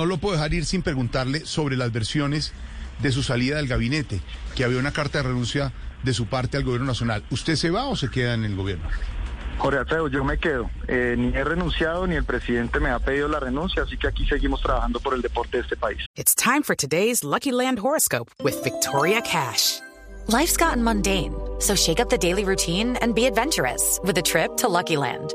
No lo puedo dejar ir sin preguntarle sobre las versiones de su salida del gabinete, que había una carta de renuncia de su parte al gobierno nacional. ¿Usted se va o se queda en el gobierno? Jorge Alfredo, yo me quedo. Eh, ni he renunciado ni el presidente me ha pedido la renuncia, así que aquí seguimos trabajando por el deporte de este país. It's time for today's Lucky Land horoscope with Victoria Cash. Life's gotten mundane, so shake up the daily routine and be adventurous with a trip to Lucky Land.